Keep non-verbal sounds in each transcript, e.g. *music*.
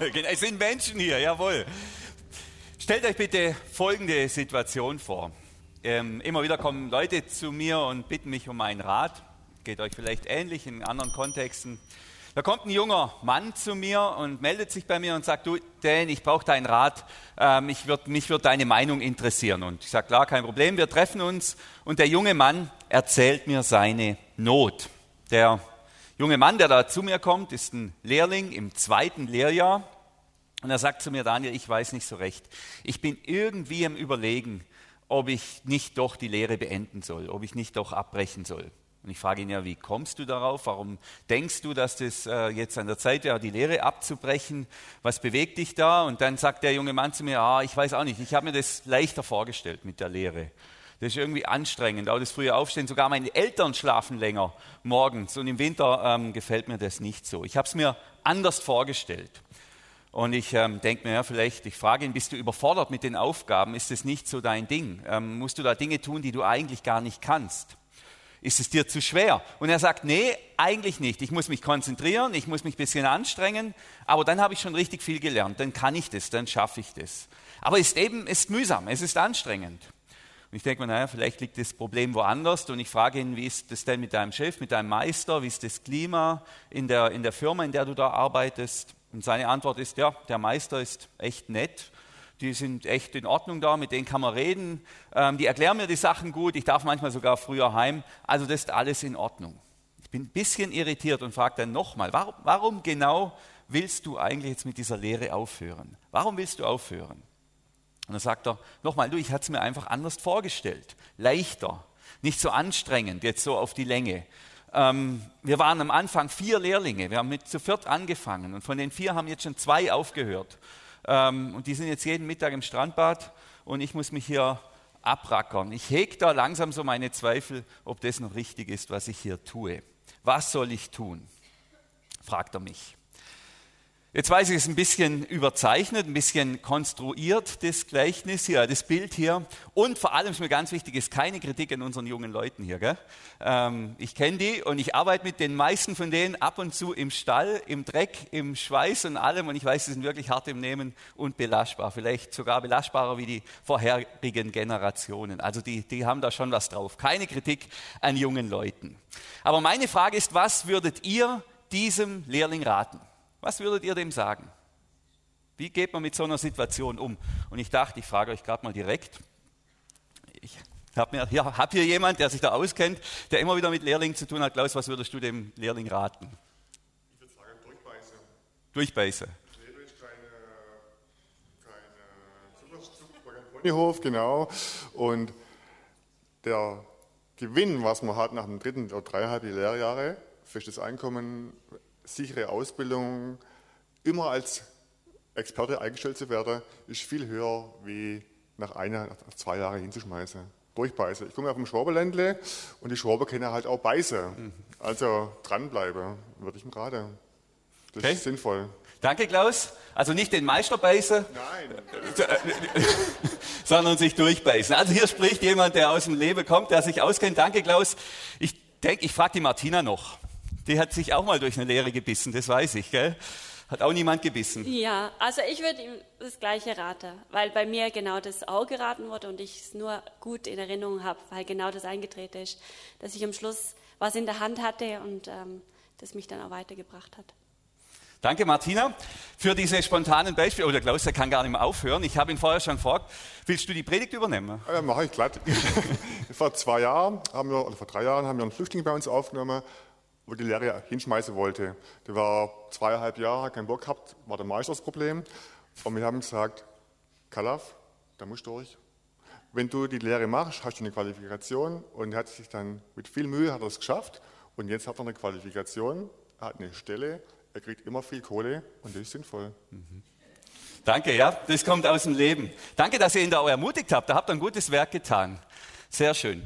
Es sind Menschen hier, jawohl. Stellt euch bitte folgende Situation vor. Ähm, immer wieder kommen Leute zu mir und bitten mich um einen Rat. Geht euch vielleicht ähnlich in anderen Kontexten. Da kommt ein junger Mann zu mir und meldet sich bei mir und sagt, du, Dan, ich brauche deinen Rat, ähm, ich würd, mich würde deine Meinung interessieren. Und ich sage, klar, kein Problem, wir treffen uns. Und der junge Mann erzählt mir seine Not. Der junge Mann, der da zu mir kommt, ist ein Lehrling im zweiten Lehrjahr. Und er sagt zu mir, Daniel, ich weiß nicht so recht. Ich bin irgendwie im Überlegen, ob ich nicht doch die Lehre beenden soll, ob ich nicht doch abbrechen soll. Und ich frage ihn ja, wie kommst du darauf? Warum denkst du, dass das äh, jetzt an der Zeit wäre, die Lehre abzubrechen? Was bewegt dich da? Und dann sagt der junge Mann zu mir, ah, ich weiß auch nicht, ich habe mir das leichter vorgestellt mit der Lehre. Das ist irgendwie anstrengend, auch das frühe Aufstehen. Sogar meine Eltern schlafen länger morgens und im Winter ähm, gefällt mir das nicht so. Ich habe es mir anders vorgestellt. Und ich ähm, denke mir, ja, vielleicht, ich frage ihn, bist du überfordert mit den Aufgaben? Ist das nicht so dein Ding? Ähm, musst du da Dinge tun, die du eigentlich gar nicht kannst? Ist es dir zu schwer? Und er sagt, nee, eigentlich nicht. Ich muss mich konzentrieren, ich muss mich ein bisschen anstrengen, aber dann habe ich schon richtig viel gelernt. Dann kann ich das, dann schaffe ich das. Aber es ist eben, ist mühsam, es ist anstrengend. Und ich denke mir, naja, vielleicht liegt das Problem woanders. Und ich frage ihn, wie ist das denn mit deinem Chef, mit deinem Meister? Wie ist das Klima in der, in der Firma, in der du da arbeitest? Und seine Antwort ist, ja, der Meister ist echt nett die sind echt in Ordnung da, mit denen kann man reden, ähm, die erklären mir die Sachen gut, ich darf manchmal sogar früher heim, also das ist alles in Ordnung. Ich bin ein bisschen irritiert und frage dann nochmal, warum, warum genau willst du eigentlich jetzt mit dieser Lehre aufhören? Warum willst du aufhören? Und dann sagt er, nochmal, du, ich hatte es mir einfach anders vorgestellt, leichter, nicht so anstrengend, jetzt so auf die Länge. Ähm, wir waren am Anfang vier Lehrlinge, wir haben mit zu viert angefangen und von den vier haben jetzt schon zwei aufgehört. Ähm, und die sind jetzt jeden Mittag im Strandbad und ich muss mich hier abrackern. Ich hege da langsam so meine Zweifel, ob das noch richtig ist, was ich hier tue. Was soll ich tun? fragt er mich. Jetzt weiß ich, es ist ein bisschen überzeichnet, ein bisschen konstruiert, das Gleichnis hier, das Bild hier. Und vor allem ist mir ganz wichtig, ist keine Kritik an unseren jungen Leuten hier. Ähm, ich kenne die und ich arbeite mit den meisten von denen ab und zu im Stall, im Dreck, im Schweiß und allem. Und ich weiß, sie sind wirklich hart im Nehmen und belastbar. Vielleicht sogar belastbarer wie die vorherigen Generationen. Also die, die haben da schon was drauf. Keine Kritik an jungen Leuten. Aber meine Frage ist, was würdet ihr diesem Lehrling raten? Was würdet ihr dem sagen? Wie geht man mit so einer Situation um? Und ich dachte, ich frage euch gerade mal direkt. Ich habe hier, hab hier jemand, der sich da auskennt, der immer wieder mit Lehrlingen zu tun hat. Klaus, was würdest du dem Lehrling raten? Ich würde sagen, durchbeißen. Durchbeißen. Ponyhof, genau. Und der Gewinn, was man hat nach dem dritten oder dreieinhalb Lehrjahre, festes Einkommen, sichere Ausbildung, immer als Experte eingestellt zu werden, ist viel höher, wie nach einer, nach zwei Jahren hinzuschmeißen. Durchbeißen. Ich komme ja vom Schwaberländle und die Schwaber können halt auch beißen. Mhm. Also dranbleiben, würde ich ihm raten. Das okay. ist sinnvoll. Danke, Klaus. Also nicht den Meister beißen, Nein. *laughs* sondern sich durchbeißen. Also hier spricht jemand, der aus dem Leben kommt, der sich auskennt. Danke, Klaus. Ich denke, ich frage die Martina noch. Die hat sich auch mal durch eine Lehre gebissen, das weiß ich, gell? Hat auch niemand gebissen. Ja, also ich würde ihm das Gleiche raten, weil bei mir genau das auch geraten wurde und ich es nur gut in Erinnerung habe, weil genau das eingetreten ist, dass ich am Schluss was in der Hand hatte und ähm, das mich dann auch weitergebracht hat. Danke, Martina, für diese spontanen Beispiele. Oder oh, Klaus, der kann gar nicht mehr aufhören. Ich habe ihn vorher schon gefragt, willst du die Predigt übernehmen? Ja, mache ich glatt. *laughs* vor zwei Jahren haben wir, oder vor drei Jahren haben wir einen Flüchtling bei uns aufgenommen wo die Lehre hinschmeißen wollte. Der war zweieinhalb Jahre, hat keinen Bock gehabt, war der Meister das Problem. Und wir haben gesagt, Kalaf, da musst du durch. Wenn du die Lehre machst, hast du eine Qualifikation und er hat sich dann mit viel Mühe hat er es geschafft und jetzt hat er eine Qualifikation, er hat eine Stelle, er kriegt immer viel Kohle und das ist sinnvoll. Mhm. Danke, ja, das kommt aus dem Leben. Danke, dass ihr ihn da auch ermutigt habt. Da habt ihr ein gutes Werk getan. Sehr schön.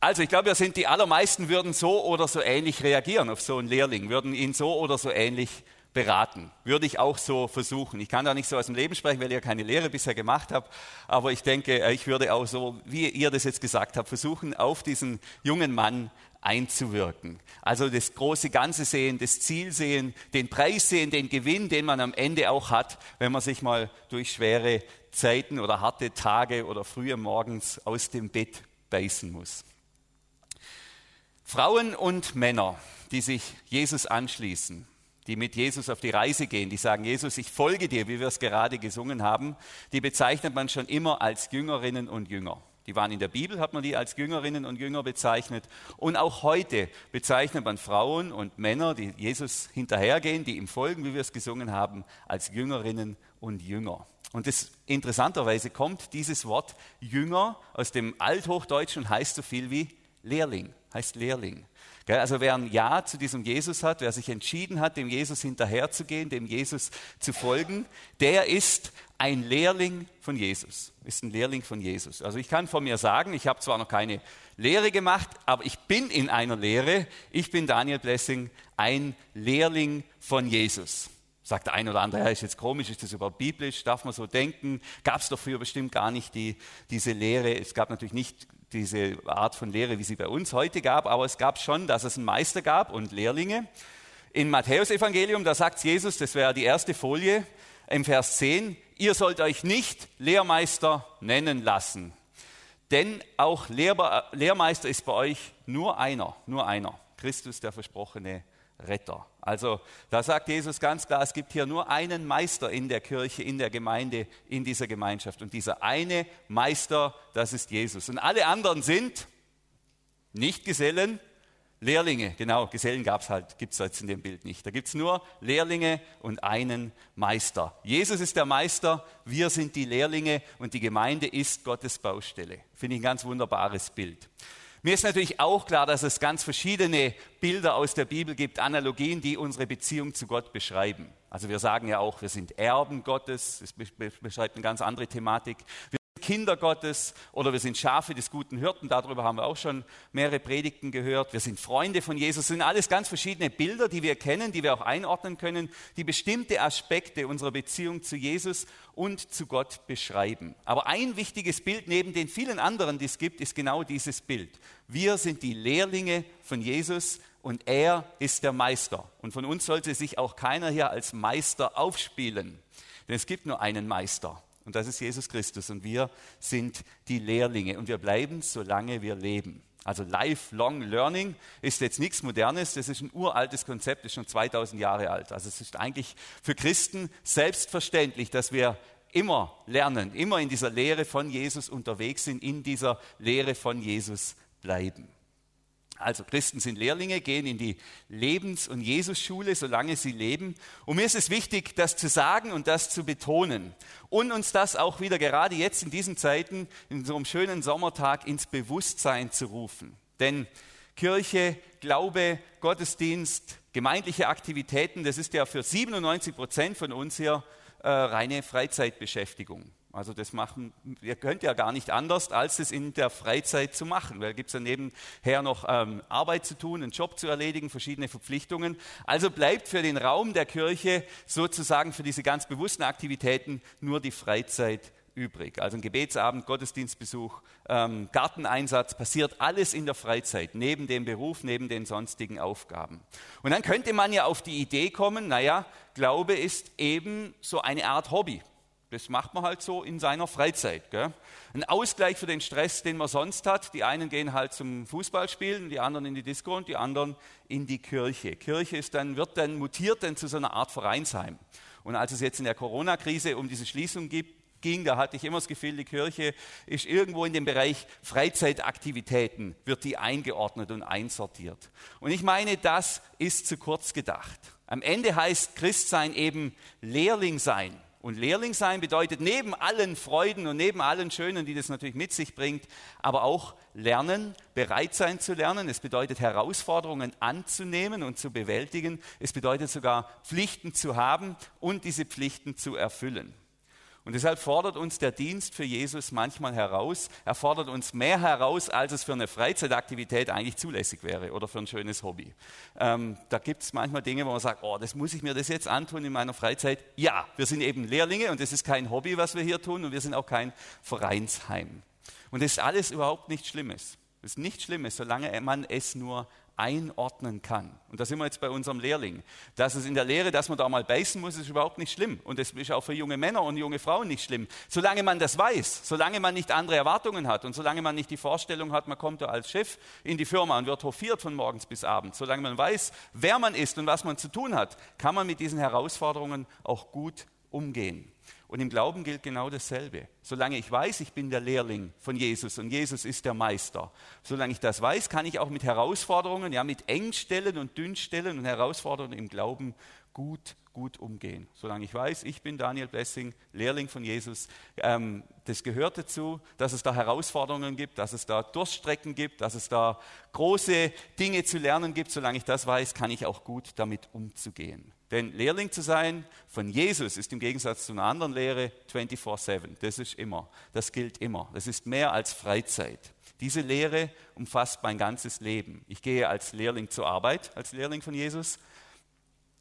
Also ich glaube, wir sind die allermeisten würden so oder so ähnlich reagieren auf so einen Lehrling, würden ihn so oder so ähnlich beraten. Würde ich auch so versuchen. Ich kann da nicht so aus dem Leben sprechen, weil ich ja keine Lehre bisher gemacht habe, aber ich denke, äh, ich würde auch so, wie ihr das jetzt gesagt habt, versuchen, auf diesen jungen Mann einzuwirken. Also das große Ganze sehen, das Ziel sehen, den Preis sehen, den Gewinn, den man am Ende auch hat, wenn man sich mal durch schwere Zeiten oder harte Tage oder frühe morgens aus dem Bett beißen muss. Frauen und Männer, die sich Jesus anschließen, die mit Jesus auf die Reise gehen, die sagen, Jesus, ich folge dir, wie wir es gerade gesungen haben, die bezeichnet man schon immer als Jüngerinnen und Jünger. Die waren in der Bibel, hat man die als Jüngerinnen und Jünger bezeichnet. Und auch heute bezeichnet man Frauen und Männer, die Jesus hinterhergehen, die ihm folgen, wie wir es gesungen haben, als Jüngerinnen und Jünger. Und das, interessanterweise kommt dieses Wort Jünger aus dem Althochdeutschen und heißt so viel wie Lehrling, heißt Lehrling. Also wer ein Ja zu diesem Jesus hat, wer sich entschieden hat, dem Jesus hinterherzugehen, dem Jesus zu folgen, der ist ein Lehrling von Jesus. Ist ein Lehrling von Jesus. Also ich kann von mir sagen, ich habe zwar noch keine Lehre gemacht, aber ich bin in einer Lehre. Ich bin Daniel Blessing, ein Lehrling von Jesus. Sagt der ein oder andere, ja, ist jetzt komisch, ist das überhaupt biblisch? Darf man so denken? Gab es doch früher bestimmt gar nicht die, diese Lehre. Es gab natürlich nicht diese Art von Lehre, wie sie bei uns heute gab, aber es gab schon, dass es einen Meister gab und Lehrlinge. In Matthäus Evangelium, da sagt Jesus, das wäre die erste Folie, im Vers 10, ihr sollt euch nicht Lehrmeister nennen lassen, denn auch Lehrmeister ist bei euch nur einer, nur einer, Christus der versprochene Retter. Also da sagt Jesus ganz klar, es gibt hier nur einen Meister in der Kirche, in der Gemeinde, in dieser Gemeinschaft. Und dieser eine Meister, das ist Jesus. Und alle anderen sind nicht Gesellen, Lehrlinge. Genau, Gesellen gab es halt, gibt es jetzt in dem Bild nicht. Da gibt es nur Lehrlinge und einen Meister. Jesus ist der Meister, wir sind die Lehrlinge und die Gemeinde ist Gottes Baustelle. Finde ich ein ganz wunderbares Bild. Mir ist natürlich auch klar, dass es ganz verschiedene Bilder aus der Bibel gibt, Analogien, die unsere Beziehung zu Gott beschreiben. Also wir sagen ja auch, wir sind Erben Gottes, das beschreibt eine ganz andere Thematik. Kinder Gottes oder wir sind Schafe des guten Hirten, darüber haben wir auch schon mehrere Predigten gehört. Wir sind Freunde von Jesus, das sind alles ganz verschiedene Bilder, die wir kennen, die wir auch einordnen können, die bestimmte Aspekte unserer Beziehung zu Jesus und zu Gott beschreiben. Aber ein wichtiges Bild neben den vielen anderen, die es gibt, ist genau dieses Bild. Wir sind die Lehrlinge von Jesus und er ist der Meister. Und von uns sollte sich auch keiner hier als Meister aufspielen, denn es gibt nur einen Meister. Und das ist Jesus Christus. Und wir sind die Lehrlinge. Und wir bleiben, solange wir leben. Also Lifelong Learning ist jetzt nichts Modernes, das ist ein uraltes Konzept, ist schon 2000 Jahre alt. Also es ist eigentlich für Christen selbstverständlich, dass wir immer lernen, immer in dieser Lehre von Jesus unterwegs sind, in dieser Lehre von Jesus bleiben. Also Christen sind Lehrlinge, gehen in die Lebens- und Jesusschule, solange sie leben. Und mir ist es wichtig, das zu sagen und das zu betonen. Und uns das auch wieder gerade jetzt in diesen Zeiten, in so einem schönen Sommertag, ins Bewusstsein zu rufen. Denn Kirche, Glaube, Gottesdienst, gemeindliche Aktivitäten, das ist ja für 97 Prozent von uns hier äh, reine Freizeitbeschäftigung. Also das machen, ihr könnt ja gar nicht anders, als es in der Freizeit zu machen. Weil gibt es ja nebenher noch ähm, Arbeit zu tun, einen Job zu erledigen, verschiedene Verpflichtungen. Also bleibt für den Raum der Kirche sozusagen für diese ganz bewussten Aktivitäten nur die Freizeit übrig. Also ein Gebetsabend, Gottesdienstbesuch, ähm, Garteneinsatz, passiert alles in der Freizeit, neben dem Beruf, neben den sonstigen Aufgaben. Und dann könnte man ja auf die Idee kommen, naja, Glaube ist eben so eine Art Hobby. Das macht man halt so in seiner Freizeit. Gell? Ein Ausgleich für den Stress, den man sonst hat. Die einen gehen halt zum Fußballspielen, die anderen in die Disco und die anderen in die Kirche. Kirche ist dann, wird dann mutiert dann zu so einer Art Vereinsheim. Und als es jetzt in der Corona-Krise um diese Schließung gibt, ging, da hatte ich immer das Gefühl, die Kirche ist irgendwo in dem Bereich Freizeitaktivitäten, wird die eingeordnet und einsortiert. Und ich meine, das ist zu kurz gedacht. Am Ende heißt Christsein eben Lehrling sein. Und Lehrling sein bedeutet neben allen Freuden und neben allen Schönen, die das natürlich mit sich bringt, aber auch lernen, bereit sein zu lernen. Es bedeutet Herausforderungen anzunehmen und zu bewältigen. Es bedeutet sogar Pflichten zu haben und diese Pflichten zu erfüllen. Und deshalb fordert uns der Dienst für Jesus manchmal heraus. Er fordert uns mehr heraus, als es für eine Freizeitaktivität eigentlich zulässig wäre oder für ein schönes Hobby. Ähm, da gibt es manchmal Dinge, wo man sagt, oh, das muss ich mir das jetzt antun in meiner Freizeit. Ja, wir sind eben Lehrlinge und das ist kein Hobby, was wir hier tun und wir sind auch kein Vereinsheim. Und das ist alles überhaupt nichts Schlimmes. Das ist nichts Schlimmes, solange man es nur einordnen kann. Und da sind wir jetzt bei unserem Lehrling. Dass es in der Lehre, dass man da mal beißen muss, ist überhaupt nicht schlimm. Und das ist auch für junge Männer und junge Frauen nicht schlimm. Solange man das weiß, solange man nicht andere Erwartungen hat und solange man nicht die Vorstellung hat, man kommt da als Chef in die Firma und wird hofiert von morgens bis abends, solange man weiß, wer man ist und was man zu tun hat, kann man mit diesen Herausforderungen auch gut umgehen. Und im Glauben gilt genau dasselbe. Solange ich weiß, ich bin der Lehrling von Jesus und Jesus ist der Meister, solange ich das weiß, kann ich auch mit Herausforderungen, ja, mit Engstellen und Dünnstellen und Herausforderungen im Glauben gut, gut umgehen. Solange ich weiß, ich bin Daniel Blessing, Lehrling von Jesus, ähm, das gehört dazu, dass es da Herausforderungen gibt, dass es da Durststrecken gibt, dass es da große Dinge zu lernen gibt. Solange ich das weiß, kann ich auch gut damit umzugehen. Denn Lehrling zu sein von Jesus ist im Gegensatz zu einer anderen Lehre 24-7. Das ist immer. Das gilt immer. Das ist mehr als Freizeit. Diese Lehre umfasst mein ganzes Leben. Ich gehe als Lehrling zur Arbeit, als Lehrling von Jesus.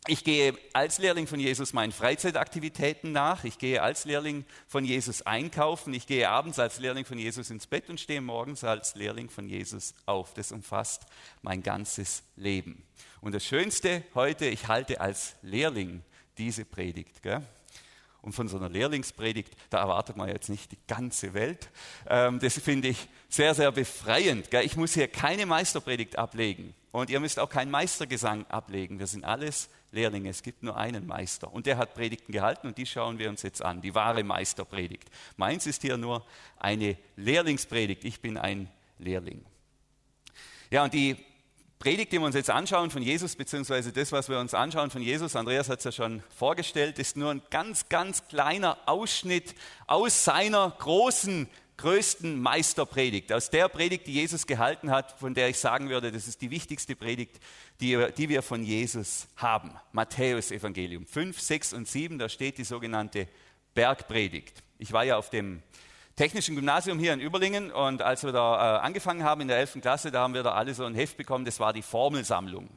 Ich gehe als Lehrling von Jesus meinen Freizeitaktivitäten nach. Ich gehe als Lehrling von Jesus einkaufen. Ich gehe abends als Lehrling von Jesus ins Bett und stehe morgens als Lehrling von Jesus auf. Das umfasst mein ganzes Leben. Und das Schönste heute, ich halte als Lehrling diese Predigt. Gell? Und von so einer Lehrlingspredigt, da erwartet man jetzt nicht die ganze Welt. Ähm, das finde ich sehr, sehr befreiend. Ich muss hier keine Meisterpredigt ablegen. Und ihr müsst auch keinen Meistergesang ablegen. Wir sind alles Lehrlinge. Es gibt nur einen Meister. Und der hat Predigten gehalten und die schauen wir uns jetzt an. Die wahre Meisterpredigt. Meins ist hier nur eine Lehrlingspredigt. Ich bin ein Lehrling. Ja, und die Predigt, die wir uns jetzt anschauen von Jesus, beziehungsweise das, was wir uns anschauen von Jesus, Andreas hat es ja schon vorgestellt, ist nur ein ganz, ganz kleiner Ausschnitt aus seiner großen, größten Meisterpredigt, aus der Predigt, die Jesus gehalten hat, von der ich sagen würde, das ist die wichtigste Predigt, die, die wir von Jesus haben. Matthäus Evangelium 5, 6 und 7, da steht die sogenannte Bergpredigt. Ich war ja auf dem Technischen Gymnasium hier in Überlingen und als wir da äh, angefangen haben in der 11. Klasse, da haben wir da alle so ein Heft bekommen, das war die Formelsammlung.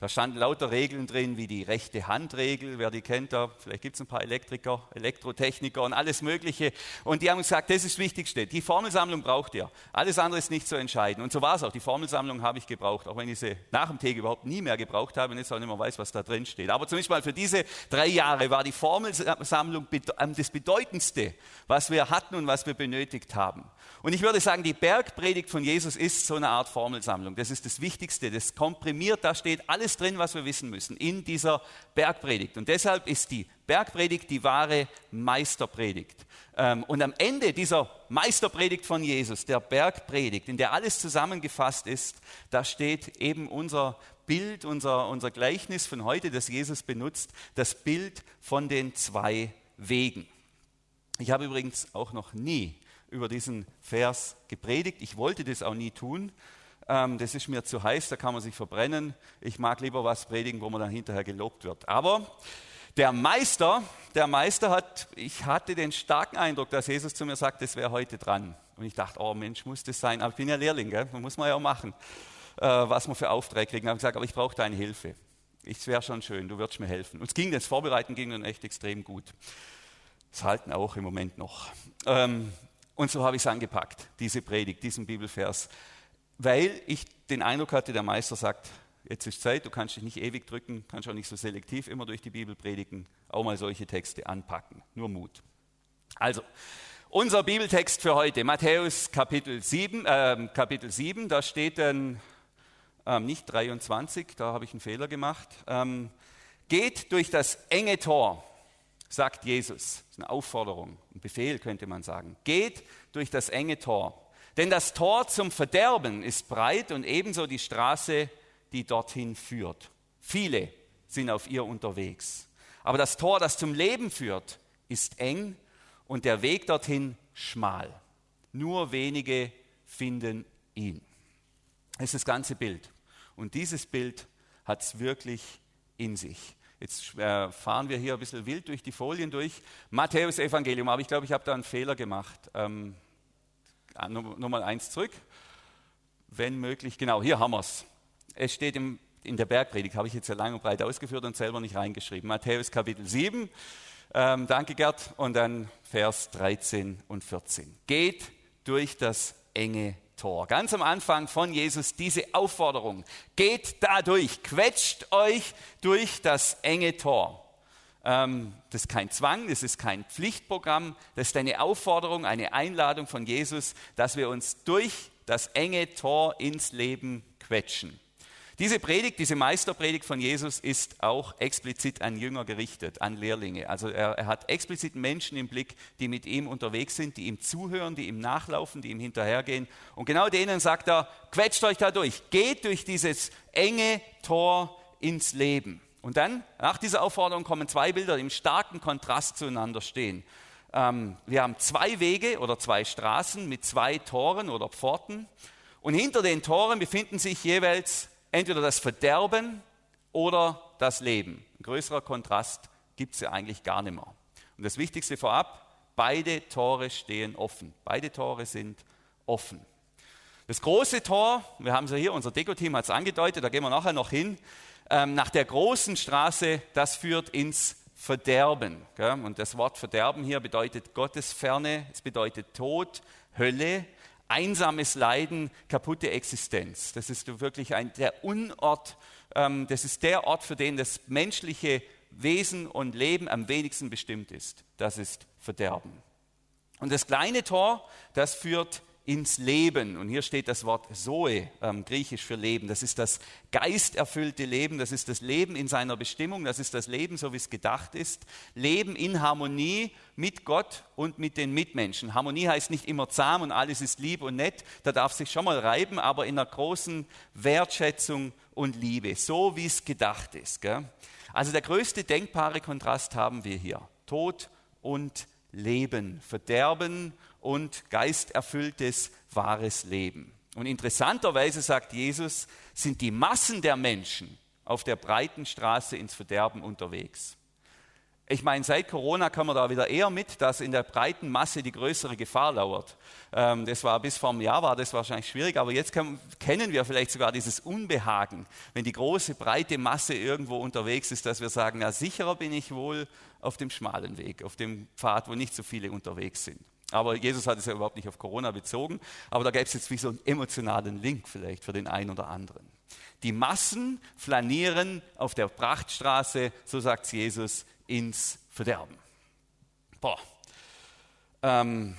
Da standen lauter Regeln drin, wie die rechte Handregel, wer die kennt, da vielleicht gibt es ein paar Elektriker, Elektrotechniker und alles Mögliche. Und die haben gesagt, das ist das Wichtigste. Die Formelsammlung braucht ihr. Alles andere ist nicht zu entscheiden. Und so war es auch. Die Formelsammlung habe ich gebraucht, auch wenn ich sie nach dem Tag überhaupt nie mehr gebraucht habe und jetzt auch nicht mehr weiß, was da drin steht. Aber zumindest mal für diese drei Jahre war die Formelsammlung ähm, das Bedeutendste, was wir hatten und was wir benötigt haben. Und ich würde sagen, die Bergpredigt von Jesus ist so eine Art Formelsammlung. Das ist das Wichtigste, das komprimiert, da steht alles drin, was wir wissen müssen in dieser Bergpredigt. Und deshalb ist die Bergpredigt die wahre Meisterpredigt. Ähm, und am Ende dieser Meisterpredigt von Jesus, der Bergpredigt, in der alles zusammengefasst ist, da steht eben unser Bild, unser, unser Gleichnis von heute, das Jesus benutzt, das Bild von den zwei Wegen. Ich habe übrigens auch noch nie über diesen Vers gepredigt. Ich wollte das auch nie tun. Ähm, das ist mir zu heiß, da kann man sich verbrennen. Ich mag lieber was predigen, wo man dann hinterher gelobt wird. Aber der Meister, der Meister hat, ich hatte den starken Eindruck, dass Jesus zu mir sagt, das wäre heute dran. Und ich dachte, oh Mensch, muss das sein? Aber ich bin ja Lehrling, gell? muss man ja auch machen, äh, was man für Aufträge kriegen. Ich habe gesagt, aber ich brauche deine Hilfe. Es wäre schon schön, du würdest mir helfen. Und es ging, das Vorbereiten ging dann echt extrem gut. Das halten auch im Moment noch. Ähm, und so habe ich es angepackt, diese Predigt, diesen Bibelvers, weil ich den Eindruck hatte, der Meister sagt, jetzt ist Zeit, du kannst dich nicht ewig drücken, kannst auch nicht so selektiv immer durch die Bibel predigen, auch mal solche Texte anpacken. Nur Mut. Also, unser Bibeltext für heute, Matthäus Kapitel 7, äh, Kapitel 7 da steht dann ähm, nicht 23, da habe ich einen Fehler gemacht. Ähm, geht durch das enge Tor sagt Jesus. Das ist eine Aufforderung, ein Befehl könnte man sagen. Geht durch das enge Tor. Denn das Tor zum Verderben ist breit und ebenso die Straße, die dorthin führt. Viele sind auf ihr unterwegs. Aber das Tor, das zum Leben führt, ist eng und der Weg dorthin schmal. Nur wenige finden ihn. Das ist das ganze Bild. Und dieses Bild hat es wirklich in sich. Jetzt äh, fahren wir hier ein bisschen wild durch die Folien durch. Matthäus Evangelium, aber ich glaube, ich habe da einen Fehler gemacht. Ähm, Nummer eins zurück. Wenn möglich, genau, hier haben wir es. Es steht im, in der Bergpredigt, habe ich jetzt ja lang und breit ausgeführt und selber nicht reingeschrieben. Matthäus Kapitel 7, ähm, danke Gerd, und dann Vers 13 und 14. Geht durch das enge Tor. Ganz am Anfang von Jesus diese Aufforderung. Geht da durch, quetscht euch durch das enge Tor. Ähm, das ist kein Zwang, das ist kein Pflichtprogramm, das ist eine Aufforderung, eine Einladung von Jesus, dass wir uns durch das enge Tor ins Leben quetschen. Diese Predigt, diese Meisterpredigt von Jesus ist auch explizit an Jünger gerichtet, an Lehrlinge. Also er, er, hat explizit Menschen im Blick, die mit ihm unterwegs sind, die ihm zuhören, die ihm nachlaufen, die ihm hinterhergehen. Und genau denen sagt er, quetscht euch da durch, geht durch dieses enge Tor ins Leben. Und dann, nach dieser Aufforderung, kommen zwei Bilder, die im starken Kontrast zueinander stehen. Ähm, wir haben zwei Wege oder zwei Straßen mit zwei Toren oder Pforten. Und hinter den Toren befinden sich jeweils entweder das Verderben oder das Leben. Ein größerer Kontrast gibt es ja eigentlich gar nicht mehr. Und das Wichtigste vorab, beide Tore stehen offen. Beide Tore sind offen. Das große Tor, wir haben es ja hier, unser Deko-Team hat es angedeutet, da gehen wir nachher noch hin, ähm, nach der großen Straße, das führt ins Verderben. Gell? Und das Wort Verderben hier bedeutet Gottesferne, es bedeutet Tod, Hölle, einsames Leiden, kaputte Existenz. Das ist wirklich ein, der Unort, ähm, das ist der Ort, für den das menschliche Wesen und Leben am wenigsten bestimmt ist. Das ist Verderben. Und das kleine Tor, das führt ins Leben. Und hier steht das Wort Zoe, ähm, griechisch für Leben. Das ist das geisterfüllte Leben, das ist das Leben in seiner Bestimmung, das ist das Leben, so wie es gedacht ist. Leben in Harmonie mit Gott und mit den Mitmenschen. Harmonie heißt nicht immer zahm und alles ist lieb und nett, da darf sich schon mal reiben, aber in einer großen Wertschätzung und Liebe, so wie es gedacht ist. Gell? Also der größte denkbare Kontrast haben wir hier. Tod und Leben, Verderben und geisterfülltes, wahres Leben. Und interessanterweise sagt Jesus, sind die Massen der Menschen auf der breiten Straße ins Verderben unterwegs. Ich meine, seit Corona kommen wir da wieder eher mit, dass in der breiten Masse die größere Gefahr lauert. Ähm, das war bis vor einem Jahr war das wahrscheinlich schwierig, aber jetzt kennen wir vielleicht sogar dieses Unbehagen, wenn die große breite Masse irgendwo unterwegs ist, dass wir sagen, ja sicherer bin ich wohl auf dem schmalen Weg, auf dem Pfad, wo nicht so viele unterwegs sind. Aber Jesus hat es ja überhaupt nicht auf Corona bezogen, aber da gäbe es jetzt wie so einen emotionalen Link vielleicht für den einen oder anderen. Die Massen flanieren auf der Prachtstraße, so sagt Jesus, ins Verderben. Boah. Ähm,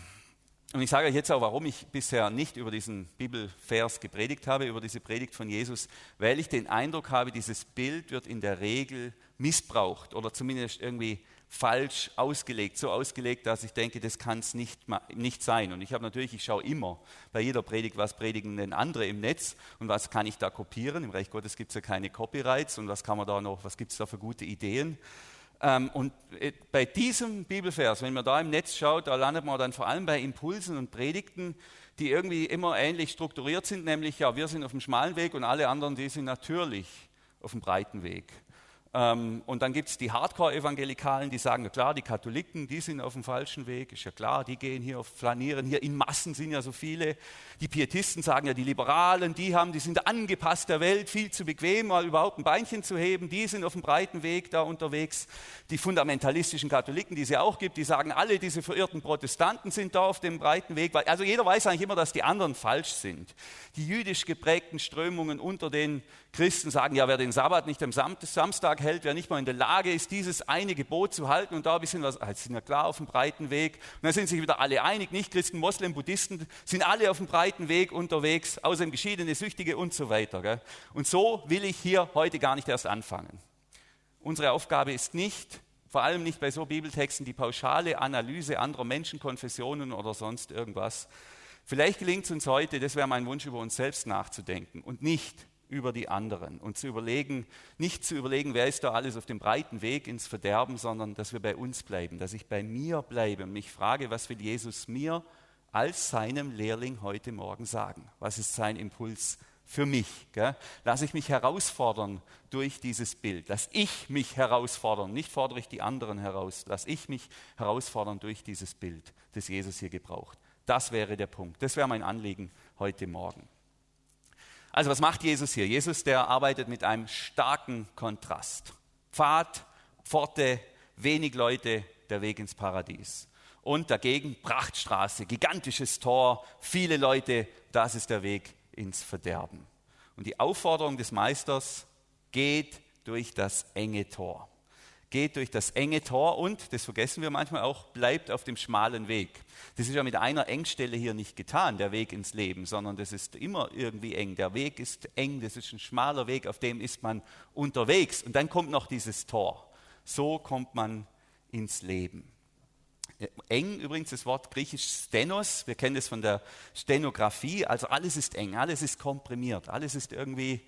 und ich sage euch jetzt auch, warum ich bisher nicht über diesen Bibelvers gepredigt habe, über diese Predigt von Jesus, weil ich den Eindruck habe, dieses Bild wird in der Regel missbraucht oder zumindest irgendwie falsch ausgelegt, so ausgelegt, dass ich denke, das kann es nicht, nicht sein. Und ich habe natürlich, ich schaue immer bei jeder Predigt, was predigen denn andere im Netz und was kann ich da kopieren. Im Reich Gottes gibt es ja keine Copyrights und was kann man da noch, was gibt es da für gute Ideen. Ähm, und äh, bei diesem Bibelvers, wenn man da im Netz schaut, da landet man dann vor allem bei Impulsen und Predigten, die irgendwie immer ähnlich strukturiert sind, nämlich ja, wir sind auf dem schmalen Weg und alle anderen, die sind natürlich auf dem breiten Weg. Ähm, und dann gibt es die Hardcore-Evangelikalen, die sagen, ja klar, die Katholiken, die sind auf dem falschen Weg, ist ja klar, die gehen hier auf Flanieren, hier in Massen sind ja so viele. Die Pietisten sagen ja, die Liberalen, die haben, die sind angepasst der Welt, viel zu bequem, mal überhaupt ein Beinchen zu heben, die sind auf dem breiten Weg da unterwegs. Die fundamentalistischen Katholiken, die es ja auch gibt, die sagen, alle diese verirrten Protestanten sind da auf dem breiten Weg. Also jeder weiß eigentlich immer, dass die anderen falsch sind. Die jüdisch geprägten Strömungen unter den Christen sagen, ja, wer den Sabbat nicht am Samstag hält, wer nicht mal in der Lage ist, dieses eine Gebot zu halten und da ein bisschen also sind ja klar auf dem breiten Weg. Und dann sind sich wieder alle einig, nicht Christen, Moslem, Buddhisten, sind alle auf dem breiten Weg unterwegs, außerdem Geschiedene, Süchtige und so weiter. Gell? Und so will ich hier heute gar nicht erst anfangen. Unsere Aufgabe ist nicht, vor allem nicht bei so Bibeltexten, die pauschale Analyse anderer Menschenkonfessionen oder sonst irgendwas. Vielleicht gelingt es uns heute, das wäre mein Wunsch, über uns selbst nachzudenken und nicht über die anderen und zu überlegen, nicht zu überlegen, wer ist da alles auf dem breiten Weg ins Verderben, sondern dass wir bei uns bleiben, dass ich bei mir bleibe und mich frage, was will Jesus mir als seinem Lehrling heute Morgen sagen? Was ist sein Impuls für mich. Lasse ich mich herausfordern durch dieses Bild. Lass ich mich herausfordern. Nicht fordere ich die anderen heraus. Lass ich mich herausfordern durch dieses Bild, das Jesus hier gebraucht. Das wäre der Punkt. Das wäre mein Anliegen heute Morgen. Also was macht Jesus hier? Jesus, der arbeitet mit einem starken Kontrast. Pfad, Pforte, wenig Leute, der Weg ins Paradies. Und dagegen Prachtstraße, gigantisches Tor, viele Leute, das ist der Weg ins Verderben. Und die Aufforderung des Meisters geht durch das enge Tor. Geht durch das enge Tor und, das vergessen wir manchmal auch, bleibt auf dem schmalen Weg. Das ist ja mit einer Engstelle hier nicht getan, der Weg ins Leben, sondern das ist immer irgendwie eng. Der Weg ist eng, das ist ein schmaler Weg, auf dem ist man unterwegs. Und dann kommt noch dieses Tor. So kommt man ins Leben. Eng übrigens das Wort griechisch Stenos, wir kennen das von der Stenografie, also alles ist eng, alles ist komprimiert, alles ist irgendwie,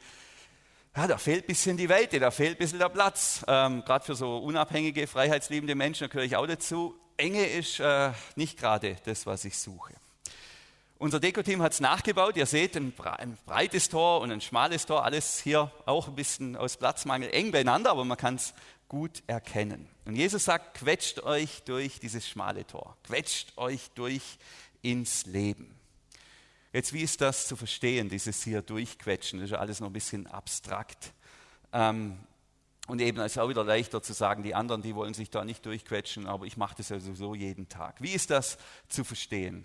ja, da fehlt ein bisschen die Weite, da fehlt ein bisschen der Platz. Ähm, gerade für so unabhängige, freiheitsliebende Menschen, da gehöre ich auch dazu. Enge ist äh, nicht gerade das, was ich suche. Unser Dekoteam hat es nachgebaut. Ihr seht ein, breites Tor und ein schmales Tor, alles hier auch ein bisschen aus Platzmangel eng beieinander, aber man kann es gut erkennen. Und Jesus sagt, quetscht euch durch dieses schmale Tor, quetscht euch durch ins Leben. Jetzt, wie ist das zu verstehen, dieses hier durchquetschen? Das ist ja alles noch ein bisschen abstrakt. Ähm, und eben ist auch wieder leichter zu sagen, die anderen, die wollen sich da nicht durchquetschen, aber ich mache das ja sowieso jeden Tag. Wie ist das zu verstehen?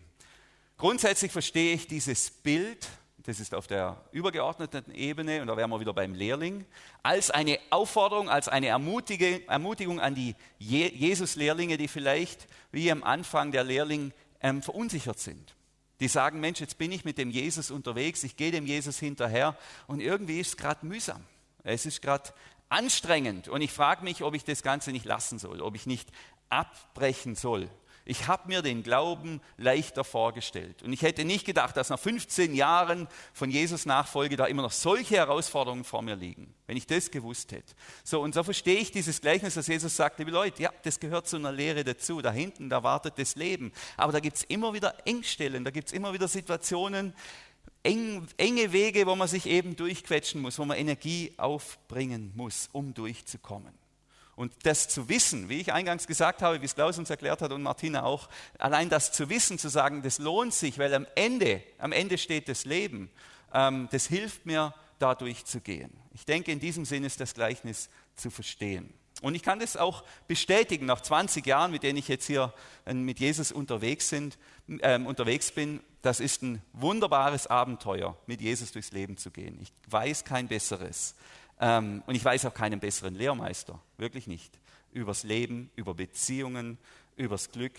Grundsätzlich verstehe ich dieses Bild das ist auf der übergeordneten Ebene, und da wären wir wieder beim Lehrling, als eine Aufforderung, als eine Ermutigung an die Jesus-Lehrlinge, die vielleicht wie am Anfang der Lehrling ähm, verunsichert sind. Die sagen, Mensch, jetzt bin ich mit dem Jesus unterwegs, ich gehe dem Jesus hinterher und irgendwie ist es gerade mühsam. Es ist gerade anstrengend und ich frage mich, ob ich das Ganze nicht lassen soll, ob ich nicht abbrechen soll. Ich habe mir den Glauben leichter vorgestellt. Und ich hätte nicht gedacht, dass nach 15 Jahren von Jesus Nachfolge da immer noch solche Herausforderungen vor mir liegen, wenn ich das gewusst hätte. So, und so verstehe ich dieses Gleichnis, dass Jesus sagt, liebe Leute, ja, das gehört zu einer Lehre dazu. Da hinten, da wartet das Leben. Aber da gibt es immer wieder Engstellen, da gibt es immer wieder Situationen, eng, enge Wege, wo man sich eben durchquetschen muss, wo man Energie aufbringen muss, um durchzukommen. Und das zu wissen, wie ich eingangs gesagt habe, wie es Klaus uns erklärt hat und Martina auch, allein das zu wissen, zu sagen, das lohnt sich, weil am Ende, am Ende steht das Leben, ähm, das hilft mir, da durchzugehen. Ich denke, in diesem Sinn ist das Gleichnis zu verstehen. Und ich kann das auch bestätigen, nach 20 Jahren, mit denen ich jetzt hier äh, mit Jesus unterwegs, sind, äh, unterwegs bin, das ist ein wunderbares Abenteuer, mit Jesus durchs Leben zu gehen. Ich weiß kein besseres. Ähm, und ich weiß auch keinen besseren Lehrmeister, wirklich nicht. Übers Leben, über Beziehungen, übers Glück.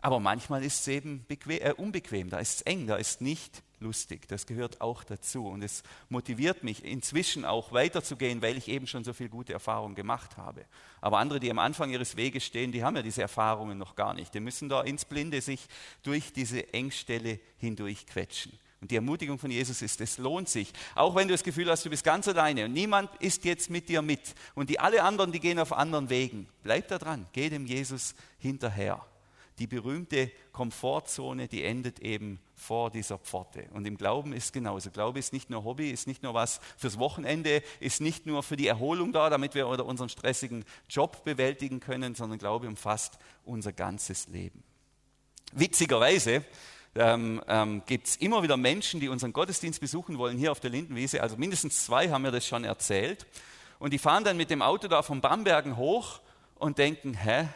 Aber manchmal ist es eben äh, unbequem, da ist es eng, da ist nicht lustig. Das gehört auch dazu. Und es motiviert mich inzwischen auch weiterzugehen, weil ich eben schon so viel gute Erfahrungen gemacht habe. Aber andere, die am Anfang ihres Weges stehen, die haben ja diese Erfahrungen noch gar nicht. Die müssen da ins Blinde sich durch diese Engstelle hindurch quetschen. Und die Ermutigung von Jesus ist, es lohnt sich. Auch wenn du das Gefühl hast, du bist ganz alleine und niemand ist jetzt mit dir mit. Und die alle anderen, die gehen auf anderen Wegen. Bleib da dran, geh dem Jesus hinterher. Die berühmte Komfortzone, die endet eben vor dieser Pforte. Und im Glauben ist genauso. Glaube ist nicht nur Hobby, ist nicht nur was fürs Wochenende, ist nicht nur für die Erholung da, damit wir unseren stressigen Job bewältigen können, sondern Glaube umfasst unser ganzes Leben. Witzigerweise ähm, ähm, gibt es immer wieder Menschen, die unseren Gottesdienst besuchen wollen hier auf der Lindenwiese. Also mindestens zwei haben mir das schon erzählt. Und die fahren dann mit dem Auto da von Bambergen hoch und denken, hä,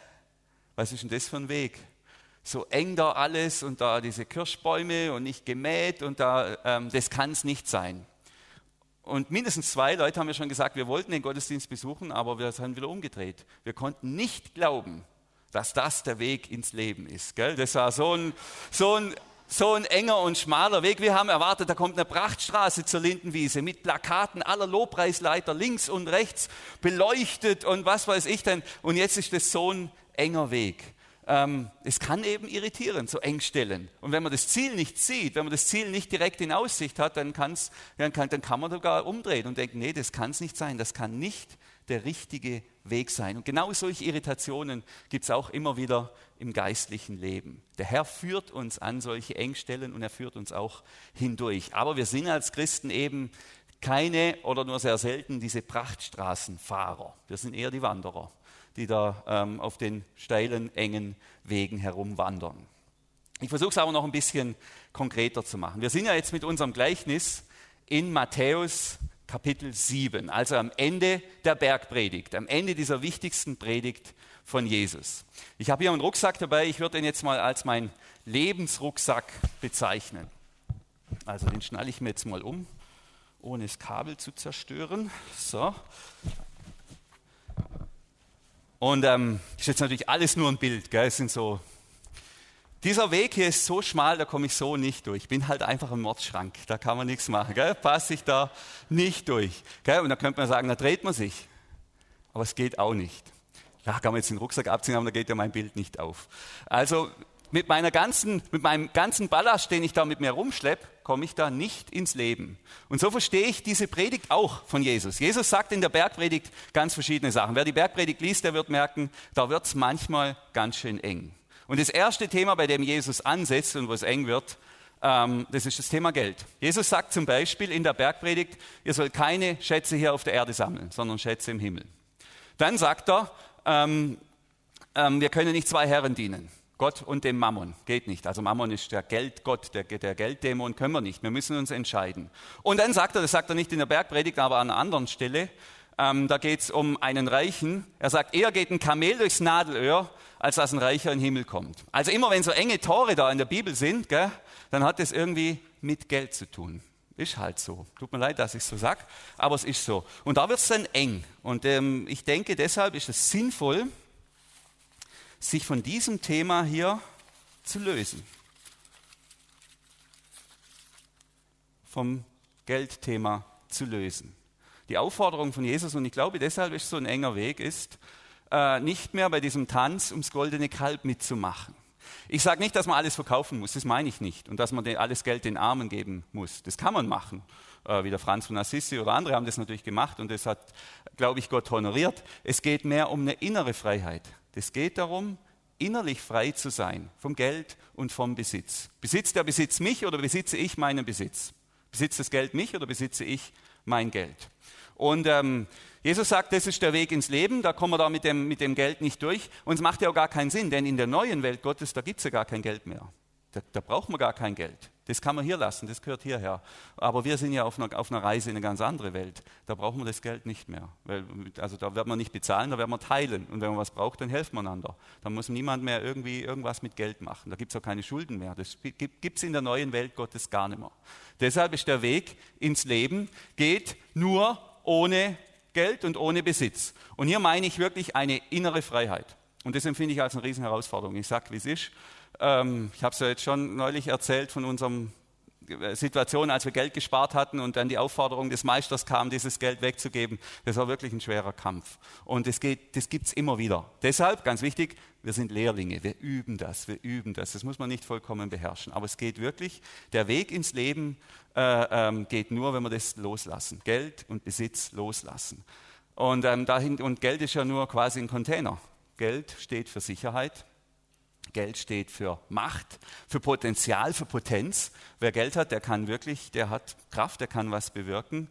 was ist denn das für ein Weg? So eng da alles und da diese Kirschbäume und nicht gemäht und da, ähm, das kann es nicht sein. Und mindestens zwei Leute haben mir schon gesagt, wir wollten den Gottesdienst besuchen, aber wir sind wieder umgedreht. Wir konnten nicht glauben, dass das der Weg ins Leben ist. Gell? Das war so ein, so, ein, so ein enger und schmaler Weg. Wir haben erwartet, da kommt eine Prachtstraße zur Lindenwiese mit Plakaten aller Lobpreisleiter links und rechts beleuchtet und was weiß ich denn. Und jetzt ist das so ein enger Weg. Ähm, es kann eben irritieren, so Engstellen. Und wenn man das Ziel nicht sieht, wenn man das Ziel nicht direkt in Aussicht hat, dann, kann's, dann, kann, dann kann man sogar umdrehen und denken, nee, das kann es nicht sein, das kann nicht der richtige Weg sein. Und genau solche Irritationen gibt es auch immer wieder im geistlichen Leben. Der Herr führt uns an solche Engstellen und er führt uns auch hindurch. Aber wir sind als Christen eben keine oder nur sehr selten diese Prachtstraßenfahrer. Wir sind eher die Wanderer, die da ähm, auf den steilen, engen Wegen herumwandern. Ich versuche es aber noch ein bisschen konkreter zu machen. Wir sind ja jetzt mit unserem Gleichnis in Matthäus Kapitel 7, also am Ende der Bergpredigt, am Ende dieser wichtigsten Predigt von Jesus. Ich habe hier einen Rucksack dabei, ich würde den jetzt mal als meinen Lebensrucksack bezeichnen. Also den schnalle ich mir jetzt mal um, ohne das Kabel zu zerstören. So. Und ähm, ist jetzt natürlich alles nur ein Bild, gell? es sind so dieser Weg hier ist so schmal, da komme ich so nicht durch. Ich bin halt einfach ein Mordschrank, da kann man nichts machen. Gell? Passe ich da nicht durch. Gell? Und da könnte man sagen, da dreht man sich. Aber es geht auch nicht. Da kann man jetzt den Rucksack abziehen, aber da geht ja mein Bild nicht auf. Also mit, meiner ganzen, mit meinem ganzen Ballast, den ich da mit mir rumschleppe, komme ich da nicht ins Leben. Und so verstehe ich diese Predigt auch von Jesus. Jesus sagt in der Bergpredigt ganz verschiedene Sachen. Wer die Bergpredigt liest, der wird merken, da wird es manchmal ganz schön eng. Und das erste Thema, bei dem Jesus ansetzt und wo es eng wird, ähm, das ist das Thema Geld. Jesus sagt zum Beispiel in der Bergpredigt, ihr sollt keine Schätze hier auf der Erde sammeln, sondern Schätze im Himmel. Dann sagt er, ähm, ähm, wir können nicht zwei Herren dienen. Gott und dem Mammon. Geht nicht. Also Mammon ist der Geldgott, der, der Gelddämon, können wir nicht. Wir müssen uns entscheiden. Und dann sagt er, das sagt er nicht in der Bergpredigt, aber an einer anderen Stelle, ähm, da geht es um einen Reichen. Er sagt, eher geht ein Kamel durchs Nadelöhr, als dass ein Reicher in den Himmel kommt. Also immer wenn so enge Tore da in der Bibel sind, gell, dann hat es irgendwie mit Geld zu tun. Ist halt so. Tut mir leid, dass ich so sage, aber es ist so. Und da wird es dann eng. Und ähm, ich denke, deshalb ist es sinnvoll, sich von diesem Thema hier zu lösen. Vom Geldthema zu lösen. Die Aufforderung von Jesus, und ich glaube, deshalb ist so ein enger Weg, ist, äh, nicht mehr bei diesem Tanz ums goldene Kalb mitzumachen. Ich sage nicht, dass man alles verkaufen muss, das meine ich nicht. Und dass man alles Geld den Armen geben muss. Das kann man machen. Äh, wie der Franz von Assisi oder andere haben das natürlich gemacht und das hat, glaube ich, Gott honoriert. Es geht mehr um eine innere Freiheit. Es geht darum, innerlich frei zu sein vom Geld und vom Besitz. Besitzt der Besitz mich oder besitze ich meinen Besitz? Besitzt das Geld mich oder besitze ich mein Geld? Und ähm, Jesus sagt, das ist der Weg ins Leben, da kommen wir da mit dem, mit dem Geld nicht durch. Und es macht ja auch gar keinen Sinn, denn in der neuen Welt Gottes, da gibt es ja gar kein Geld mehr. Da, da, braucht man gar kein Geld. Das kann man hier lassen, das gehört hierher. Aber wir sind ja auf einer, auf einer Reise in eine ganz andere Welt. Da brauchen wir das Geld nicht mehr. Weil, also da wird man nicht bezahlen, da werden wir teilen. Und wenn man was braucht, dann helfen wir einander. Da muss niemand mehr irgendwie irgendwas mit Geld machen. Da gibt es auch keine Schulden mehr. Das gibt es in der neuen Welt Gottes gar nicht mehr. Deshalb ist der Weg ins Leben, geht nur ohne Geld und ohne Besitz. Und hier meine ich wirklich eine innere Freiheit. Und das empfinde ich als eine Riesenherausforderung. Ich sage, wie es ist. Ähm, ich habe es ja jetzt schon neulich erzählt von unserem Situation, als wir Geld gespart hatten und dann die Aufforderung des Meisters kam, dieses Geld wegzugeben. Das war wirklich ein schwerer Kampf. Und das, das gibt es immer wieder. Deshalb, ganz wichtig, wir sind Lehrlinge, wir üben das, wir üben das. Das muss man nicht vollkommen beherrschen. Aber es geht wirklich, der Weg ins Leben äh, ähm, geht nur, wenn wir das loslassen. Geld und Besitz loslassen. Und, ähm, dahin, und Geld ist ja nur quasi ein Container. Geld steht für Sicherheit, Geld steht für Macht, für Potenzial, für Potenz. Wer Geld hat, der kann wirklich, der hat Kraft, der kann was bewirken.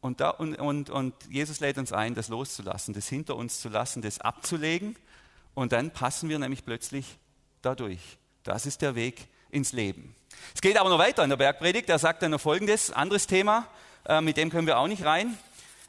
Und, da, und, und, und Jesus lädt uns ein, das loszulassen, das hinter uns zu lassen, das abzulegen. Und dann passen wir nämlich plötzlich dadurch. Das ist der Weg ins Leben. Es geht aber noch weiter in der Bergpredigt. Er sagt dann noch Folgendes, anderes Thema, äh, mit dem können wir auch nicht rein.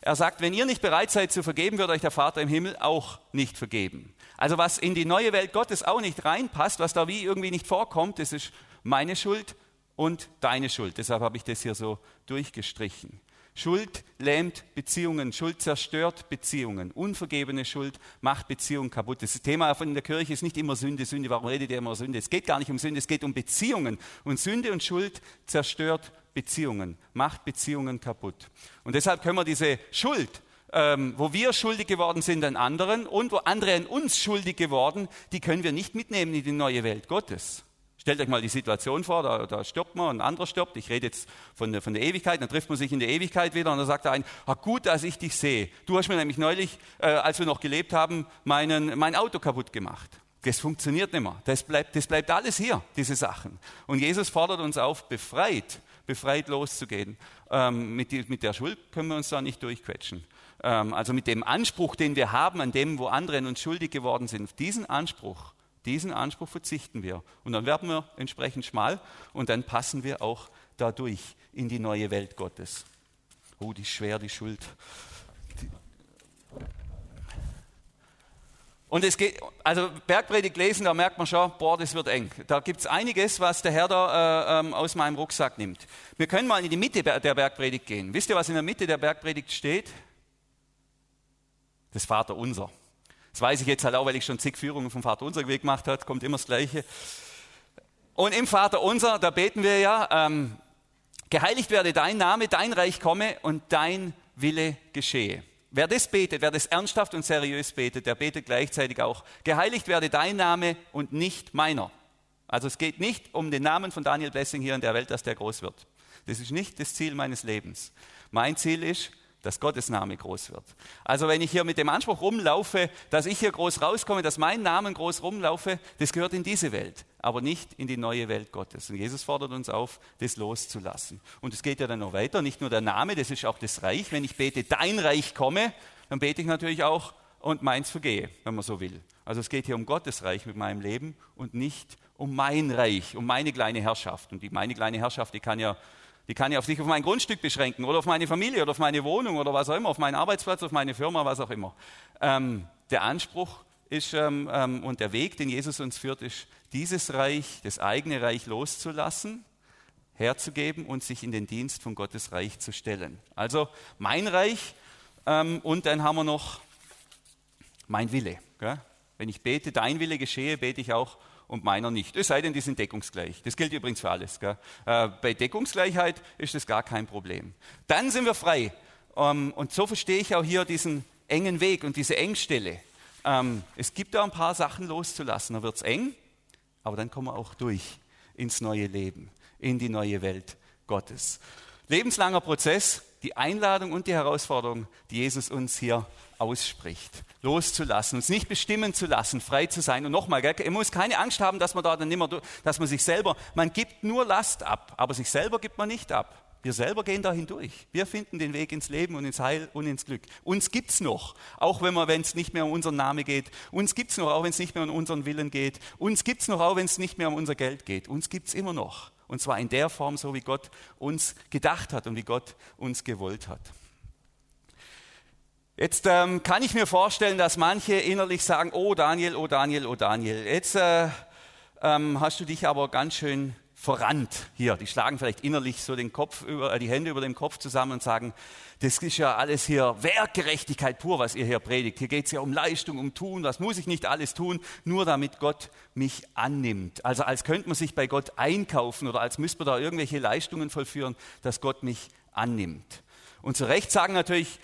Er sagt, wenn ihr nicht bereit seid zu vergeben, wird euch der Vater im Himmel auch nicht vergeben. Also was in die neue Welt Gottes auch nicht reinpasst, was da wie irgendwie nicht vorkommt, das ist meine Schuld und deine Schuld. Deshalb habe ich das hier so durchgestrichen. Schuld lähmt Beziehungen, Schuld zerstört Beziehungen. Unvergebene Schuld macht Beziehungen kaputt. Das Thema von der Kirche ist nicht immer Sünde, Sünde. Warum redet ihr immer Sünde? Es geht gar nicht um Sünde, es geht um Beziehungen. Und Sünde und Schuld zerstört Beziehungen, macht Beziehungen kaputt. Und deshalb können wir diese Schuld, ähm, wo wir schuldig geworden sind an anderen und wo andere an uns schuldig geworden, die können wir nicht mitnehmen in die neue Welt Gottes. Stellt euch mal die Situation vor, da, da stirbt man, ein anderer stirbt. Ich rede jetzt von der, von der Ewigkeit, dann trifft man sich in der Ewigkeit wieder und dann sagt der ein, ah, gut, dass ich dich sehe. Du hast mir nämlich neulich, äh, als wir noch gelebt haben, meinen, mein Auto kaputt gemacht. Das funktioniert nicht mehr. Das bleibt, das bleibt alles hier, diese Sachen. Und Jesus fordert uns auf, befreit, befreit loszugehen. Ähm, mit, die, mit, der Schuld können wir uns da nicht durchquetschen. Ähm, also mit dem Anspruch, den wir haben, an dem, wo andere uns schuldig geworden sind, diesen Anspruch diesen Anspruch verzichten wir. Und dann werden wir entsprechend schmal und dann passen wir auch dadurch in die neue Welt Gottes. Oh, die schwer, die Schuld. Und es geht, also Bergpredigt lesen, da merkt man schon, boah, das wird eng. Da gibt es einiges, was der Herr da äh, ähm, aus meinem Rucksack nimmt. Wir können mal in die Mitte der Bergpredigt gehen. Wisst ihr, was in der Mitte der Bergpredigt steht? Das Vaterunser. Das weiß ich jetzt halt auch, weil ich schon zig Führungen vom Vater Unser gemacht habe, kommt immer das Gleiche. Und im Vater Unser, da beten wir ja, ähm, geheiligt werde dein Name, dein Reich komme und dein Wille geschehe. Wer das betet, wer das ernsthaft und seriös betet, der betet gleichzeitig auch, geheiligt werde dein Name und nicht meiner. Also es geht nicht um den Namen von Daniel Blessing hier in der Welt, dass der groß wird. Das ist nicht das Ziel meines Lebens. Mein Ziel ist, dass Gottes Name groß wird. Also wenn ich hier mit dem Anspruch rumlaufe, dass ich hier groß rauskomme, dass mein Name groß rumlaufe, das gehört in diese Welt, aber nicht in die neue Welt Gottes. Und Jesus fordert uns auf, das loszulassen. Und es geht ja dann noch weiter, nicht nur der Name, das ist auch das Reich. Wenn ich bete, dein Reich komme, dann bete ich natürlich auch und meins vergehe, wenn man so will. Also es geht hier um Gottes Reich mit meinem Leben und nicht um mein Reich, um meine kleine Herrschaft. Und die meine kleine Herrschaft, die kann ja die kann ich auf sich auf mein Grundstück beschränken oder auf meine Familie oder auf meine Wohnung oder was auch immer, auf meinen Arbeitsplatz, auf meine Firma, was auch immer. Ähm, der Anspruch ist ähm, ähm, und der Weg, den Jesus uns führt, ist, dieses Reich, das eigene Reich loszulassen, herzugeben und sich in den Dienst von Gottes Reich zu stellen. Also mein Reich ähm, und dann haben wir noch mein Wille. Gell? Wenn ich bete, dein Wille geschehe, bete ich auch und meiner nicht. Es sei denn, die sind deckungsgleich. Das gilt übrigens für alles. Äh, bei Deckungsgleichheit ist das gar kein Problem. Dann sind wir frei. Ähm, und so verstehe ich auch hier diesen engen Weg und diese Engstelle. Ähm, es gibt da ein paar Sachen loszulassen. Da wird es eng, aber dann kommen wir auch durch ins neue Leben, in die neue Welt Gottes. Lebenslanger Prozess, die Einladung und die Herausforderung, die Jesus uns hier ausspricht. Loszulassen, uns nicht bestimmen zu lassen, frei zu sein. Und nochmal, man muss keine Angst haben, dass man da dann immer, dass man sich selber, man gibt nur Last ab, aber sich selber gibt man nicht ab. Wir selber gehen da hindurch. Wir finden den Weg ins Leben und ins Heil und ins Glück. Uns gibt es noch, auch wenn es nicht mehr um unseren Namen geht. Uns gibt es noch, auch wenn es nicht mehr um unseren Willen geht. Uns gibt es noch, auch wenn es nicht mehr um unser Geld geht. Uns gibt es immer noch. Und zwar in der Form, so wie Gott uns gedacht hat und wie Gott uns gewollt hat. Jetzt ähm, kann ich mir vorstellen, dass manche innerlich sagen, oh Daniel, oh Daniel, oh Daniel, jetzt äh, ähm, hast du dich aber ganz schön verrannt hier. Die schlagen vielleicht innerlich so den Kopf über, äh, die Hände über dem Kopf zusammen und sagen, das ist ja alles hier Werkgerechtigkeit pur, was ihr hier predigt. Hier geht es ja um Leistung, um Tun. Was muss ich nicht alles tun, nur damit Gott mich annimmt? Also als könnte man sich bei Gott einkaufen oder als müsste man da irgendwelche Leistungen vollführen, dass Gott mich annimmt. Und zu Recht sagen natürlich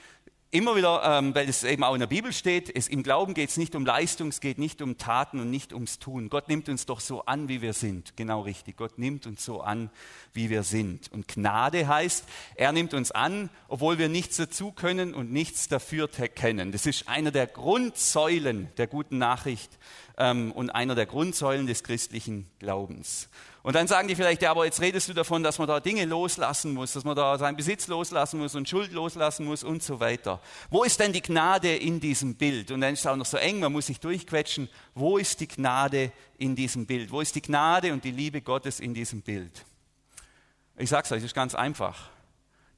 immer wieder, ähm, weil es eben auch in der Bibel steht, es, im Glauben geht es nicht um Leistung, es geht nicht um Taten und nicht ums Tun. Gott nimmt uns doch so an, wie wir sind. Genau richtig. Gott nimmt uns so an, wie wir sind. Und Gnade heißt, er nimmt uns an, obwohl wir nichts dazu können und nichts dafür kennen. Das ist einer der Grundsäulen der guten Nachricht ähm, und einer der Grundsäulen des christlichen Glaubens. Und dann sagen die vielleicht, ja, aber jetzt redest du davon, dass man da Dinge loslassen muss, dass man da seinen Besitz loslassen muss und Schuld loslassen muss und so weiter. Wo ist denn die Gnade in diesem Bild? Und dann ist es auch noch so eng, man muss sich durchquetschen. Wo ist die Gnade in diesem Bild? Wo ist die Gnade und die Liebe Gottes in diesem Bild? Ich sage es euch, es ist ganz einfach.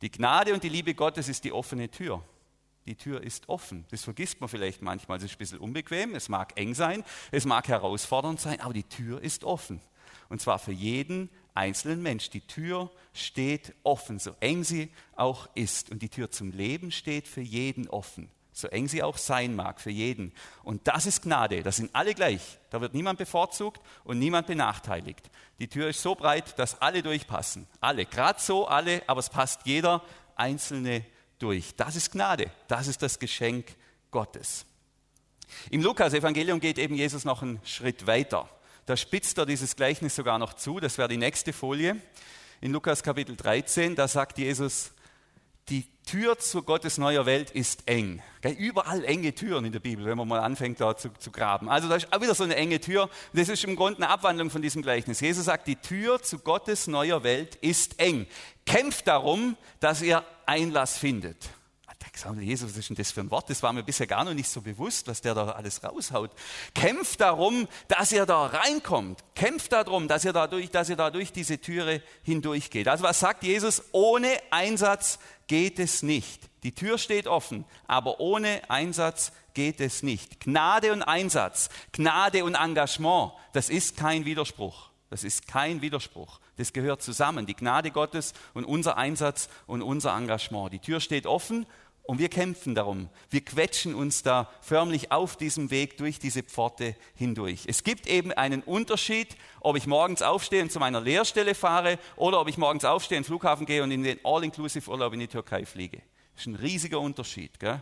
Die Gnade und die Liebe Gottes ist die offene Tür. Die Tür ist offen. Das vergisst man vielleicht manchmal. Es ist ein bisschen unbequem, es mag eng sein, es mag herausfordernd sein, aber die Tür ist offen. Und zwar für jeden einzelnen Mensch. Die Tür steht offen, so eng sie auch ist. Und die Tür zum Leben steht für jeden offen, so eng sie auch sein mag, für jeden. Und das ist Gnade. Das sind alle gleich. Da wird niemand bevorzugt und niemand benachteiligt. Die Tür ist so breit, dass alle durchpassen. Alle. Gerade so alle, aber es passt jeder Einzelne durch. Das ist Gnade. Das ist das Geschenk Gottes. Im Lukas-Evangelium geht eben Jesus noch einen Schritt weiter. da spitzt er dieses Gleichnis sogar noch zu. Das wäre die nächste Folie. In Lukas Kapitel 13, da sagt Jesus, die Tür zu Gottes neuer Welt ist eng. Überall enge Türen in der Bibel, wenn man mal anfängt da zu, zu graben. Also da ist auch wieder so eine enge Tür. Das ist im Grunde eine Abwandlung von diesem Gleichnis. Jesus sagt, die Tür zu Gottes neuer Welt ist eng. Kämpft darum, dass ihr Einlass findet. Gesagt, Jesus, was ist denn das für ein Wort? Das war mir bisher gar noch nicht so bewusst, was der da alles raushaut. Kämpft darum, dass ihr da reinkommt. Kämpft darum, dass ihr da durch, dass ihr da durch diese Türe hindurchgeht. Also was sagt Jesus? Ohne Einsatz geht es nicht. Die Tür steht offen, aber ohne Einsatz geht es nicht. Gnade und Einsatz, Gnade und Engagement, das ist kein Widerspruch. Das ist kein Widerspruch. Das gehört zusammen. Die Gnade Gottes und unser Einsatz und unser Engagement. Die Tür steht offen und wir kämpfen darum. Wir quetschen uns da förmlich auf diesem Weg durch diese Pforte hindurch. Es gibt eben einen Unterschied, ob ich morgens aufstehe und zu meiner Lehrstelle fahre oder ob ich morgens aufstehe, in den Flughafen gehe und in den All-Inclusive-Urlaub in die Türkei fliege. Das ist ein riesiger Unterschied. Gell?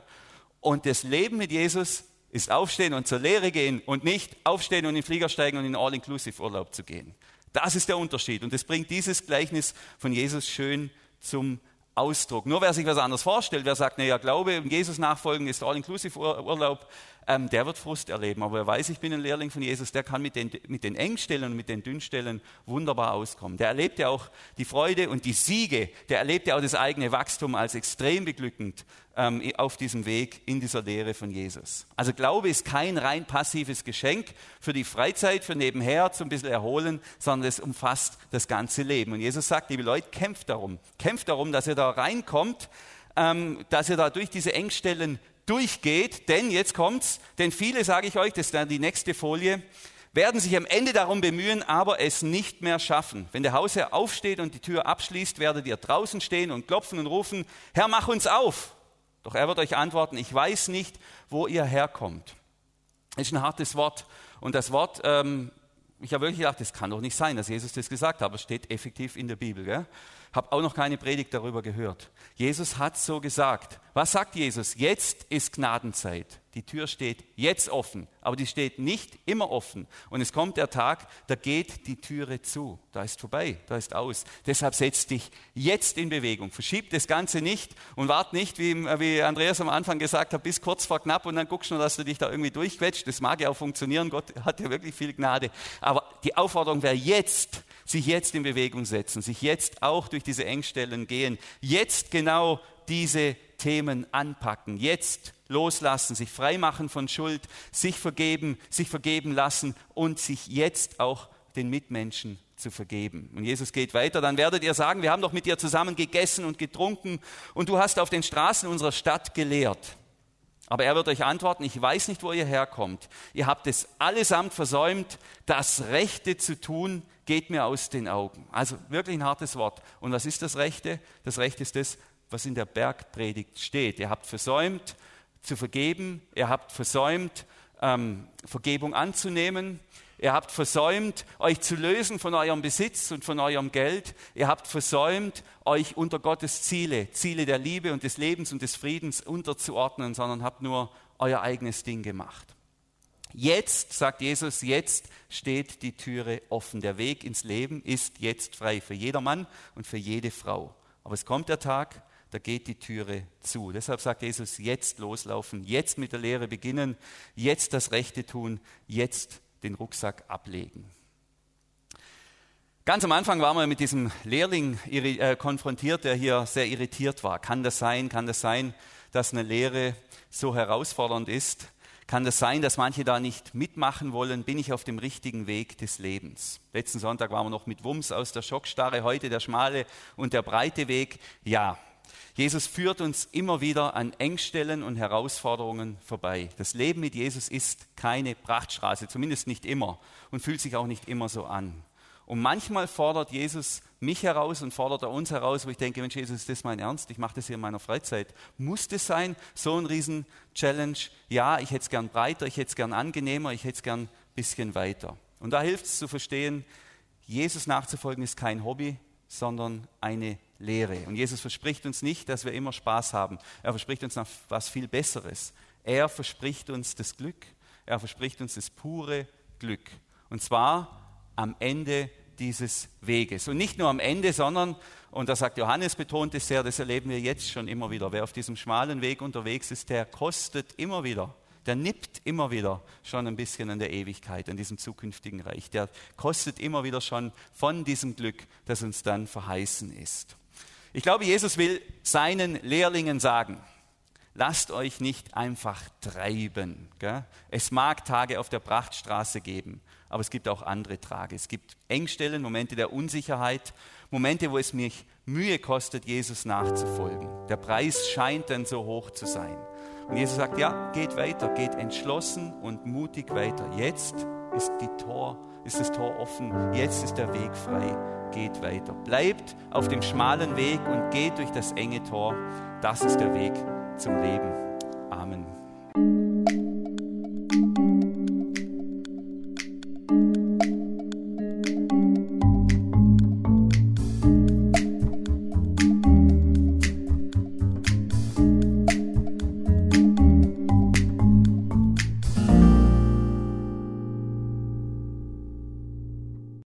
Und das Leben mit Jesus ist aufstehen und zur Lehre gehen und nicht aufstehen und in den Flieger steigen und in den All-Inclusive-Urlaub zu gehen. Das ist der Unterschied. Und das bringt dieses Gleichnis von Jesus schön zum Ausdruck. Nur wer sich was anderes vorstellt, wer sagt, naja, Glaube und Jesus nachfolgen ist All-Inclusive-Urlaub, ähm, der wird Frust erleben. Aber wer weiß, ich bin ein Lehrling von Jesus, der kann mit den, mit den Engstellen und mit den Dünnstellen wunderbar auskommen. Der erlebt ja auch die Freude und die Siege, der erlebt ja auch das eigene Wachstum als extrem beglückend ähm, auf diesem Weg in dieser Lehre von Jesus. Also Glaube ist kein rein passives Geschenk für die Freizeit, für nebenher zum bisschen erholen, sondern es umfasst das ganze Leben. Und Jesus sagt, liebe Leute, kämpft darum. Kämpft darum, dass ihr da reinkommt, ähm, dass ihr da durch diese Engstellen durchgeht, denn jetzt kommt's, denn viele, sage ich euch, das ist dann die nächste Folie, werden sich am Ende darum bemühen, aber es nicht mehr schaffen. Wenn der Hausherr aufsteht und die Tür abschließt, werdet ihr draußen stehen und klopfen und rufen, Herr, mach uns auf. Doch er wird euch antworten, ich weiß nicht, wo ihr herkommt. Das ist ein hartes Wort. Und das Wort, ähm, ich habe wirklich gedacht, das kann doch nicht sein, dass Jesus das gesagt hat, aber es steht effektiv in der Bibel. Gell? Habe auch noch keine Predigt darüber gehört. Jesus hat so gesagt. Was sagt Jesus? Jetzt ist Gnadenzeit. Die Tür steht jetzt offen, aber die steht nicht immer offen. Und es kommt der Tag, da geht die Türe zu. Da ist vorbei, da ist aus. Deshalb setz dich jetzt in Bewegung. Verschieb das Ganze nicht und wart nicht, wie, wie Andreas am Anfang gesagt hat, bis kurz vor knapp und dann guckst du dass du dich da irgendwie durchquetscht. Das mag ja auch funktionieren. Gott hat ja wirklich viel Gnade. Aber die Aufforderung wäre jetzt, sich jetzt in Bewegung setzen, sich jetzt auch durch diese Engstellen gehen, jetzt genau diese Themen anpacken, jetzt loslassen, sich freimachen von Schuld, sich vergeben, sich vergeben lassen und sich jetzt auch den Mitmenschen zu vergeben. Und Jesus geht weiter, dann werdet ihr sagen, wir haben doch mit dir zusammen gegessen und getrunken und du hast auf den Straßen unserer Stadt gelehrt. Aber er wird euch antworten, ich weiß nicht, wo ihr herkommt. Ihr habt es allesamt versäumt, das Rechte zu tun, geht mir aus den Augen. Also wirklich ein hartes Wort. Und was ist das Rechte? Das Rechte ist das, was in der Bergpredigt steht. Ihr habt versäumt zu vergeben, ihr habt versäumt, ähm, Vergebung anzunehmen, ihr habt versäumt, euch zu lösen von eurem Besitz und von eurem Geld, ihr habt versäumt, euch unter Gottes Ziele, Ziele der Liebe und des Lebens und des Friedens unterzuordnen, sondern habt nur euer eigenes Ding gemacht. Jetzt, sagt Jesus, jetzt steht die Türe offen. Der Weg ins Leben ist jetzt frei für jedermann und für jede Frau. Aber es kommt der Tag, da geht die Türe zu. Deshalb sagt Jesus, jetzt loslaufen, jetzt mit der Lehre beginnen, jetzt das Rechte tun, jetzt den Rucksack ablegen. Ganz am Anfang waren wir mit diesem Lehrling äh, konfrontiert, der hier sehr irritiert war. Kann das sein, kann das sein, dass eine Lehre so herausfordernd ist? Kann das sein, dass manche da nicht mitmachen wollen? Bin ich auf dem richtigen Weg des Lebens? Letzten Sonntag waren wir noch mit Wumms aus der Schockstarre, heute der schmale und der breite Weg. Ja, Jesus führt uns immer wieder an Engstellen und Herausforderungen vorbei. Das Leben mit Jesus ist keine Prachtstraße, zumindest nicht immer und fühlt sich auch nicht immer so an. Und manchmal fordert Jesus mich heraus und fordert er uns heraus, wo ich denke, Mensch, Jesus, ist das mein Ernst? Ich mache das hier in meiner Freizeit. Muss das sein? So ein Riesen-Challenge? Ja, ich hätte es gern breiter, ich hätte es gern angenehmer, ich hätte es gern ein bisschen weiter. Und da hilft es zu verstehen, Jesus nachzufolgen ist kein Hobby, sondern eine Lehre. Und Jesus verspricht uns nicht, dass wir immer Spaß haben. Er verspricht uns noch was viel Besseres. Er verspricht uns das Glück. Er verspricht uns das pure Glück. Und zwar am Ende dieses Weges. Und nicht nur am Ende, sondern, und da sagt Johannes betont es sehr, das erleben wir jetzt schon immer wieder. Wer auf diesem schmalen Weg unterwegs ist, der kostet immer wieder, der nippt immer wieder schon ein bisschen an der Ewigkeit, an diesem zukünftigen Reich. Der kostet immer wieder schon von diesem Glück, das uns dann verheißen ist. Ich glaube, Jesus will seinen Lehrlingen sagen, lasst euch nicht einfach treiben. Gell? Es mag Tage auf der Prachtstraße geben, aber es gibt auch andere Tage. Es gibt Engstellen, Momente der Unsicherheit, Momente, wo es mich Mühe kostet, Jesus nachzufolgen. Der Preis scheint dann so hoch zu sein. Und Jesus sagt, ja, geht weiter, geht entschlossen und mutig weiter. Jetzt ist, die Tor, ist das Tor offen, jetzt ist der Weg frei, geht weiter. Bleibt auf dem schmalen Weg und geht durch das enge Tor. Das ist der Weg zum Leben. Amen.